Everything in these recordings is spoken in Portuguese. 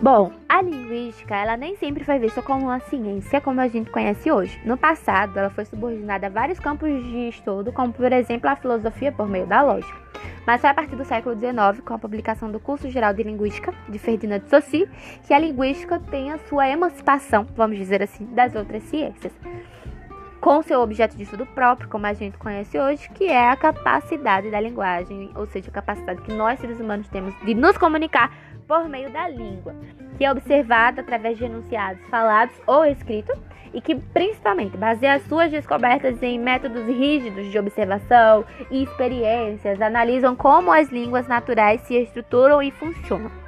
Bom, a linguística, ela nem sempre foi vista como uma ciência como a gente conhece hoje. No passado, ela foi subordinada a vários campos de estudo, como por exemplo a filosofia por meio da lógica. Mas foi a partir do século XIX, com a publicação do Curso Geral de Linguística, de Ferdinand de Saussure, que a linguística tem a sua emancipação, vamos dizer assim, das outras ciências. Com seu objeto de estudo próprio, como a gente conhece hoje, que é a capacidade da linguagem, ou seja, a capacidade que nós seres humanos temos de nos comunicar por meio da língua, que é observada através de enunciados falados ou escritos e que principalmente baseia suas descobertas em métodos rígidos de observação e experiências, analisam como as línguas naturais se estruturam e funcionam.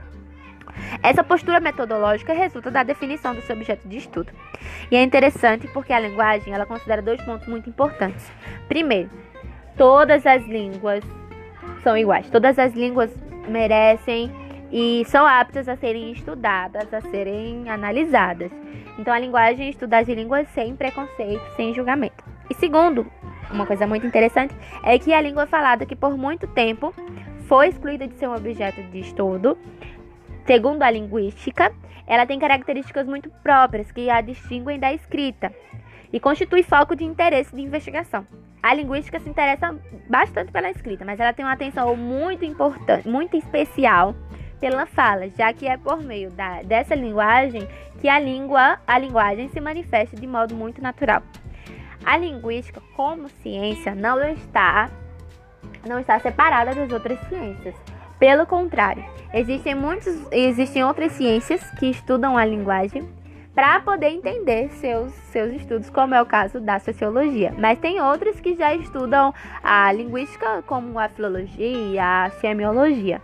Essa postura metodológica resulta da definição do seu objeto de estudo. E é interessante porque a linguagem ela considera dois pontos muito importantes. Primeiro, todas as línguas são iguais. Todas as línguas merecem e são aptas a serem estudadas, a serem analisadas. Então, a linguagem estuda as línguas sem preconceito, sem julgamento. E segundo, uma coisa muito interessante é que a língua falada que por muito tempo foi excluída de ser um objeto de estudo, segundo a linguística, ela tem características muito próprias que a distinguem da escrita e constitui foco de interesse de investigação. A linguística se interessa bastante pela escrita, mas ela tem uma atenção muito importante, muito especial pela fala, já que é por meio da, dessa linguagem que a língua, a linguagem se manifesta de modo muito natural. A linguística, como ciência, não está não está separada das outras ciências. Pelo contrário, existem muitos existem outras ciências que estudam a linguagem para poder entender seus, seus estudos, como é o caso da sociologia. Mas tem outras que já estudam a linguística, como a filologia, a semiologia.